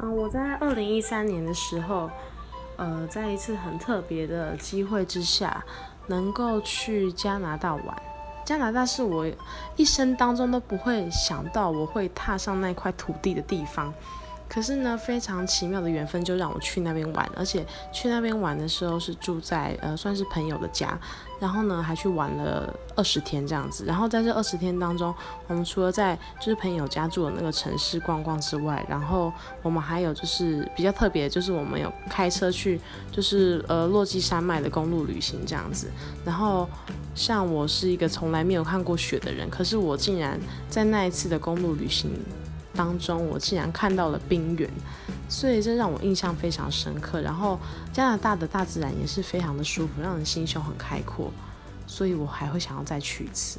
嗯，我在二零一三年的时候，呃，在一次很特别的机会之下，能够去加拿大玩。加拿大是我一生当中都不会想到我会踏上那块土地的地方。可是呢，非常奇妙的缘分就让我去那边玩，而且去那边玩的时候是住在呃算是朋友的家，然后呢还去玩了二十天这样子。然后在这二十天当中，我们除了在就是朋友家住的那个城市逛逛之外，然后我们还有就是比较特别，就是我们有开车去就是呃落基山脉的公路旅行这样子。然后像我是一个从来没有看过雪的人，可是我竟然在那一次的公路旅行。当中，我竟然看到了冰原，所以这让我印象非常深刻。然后加拿大的大自然也是非常的舒服，让人心胸很开阔，所以我还会想要再去一次。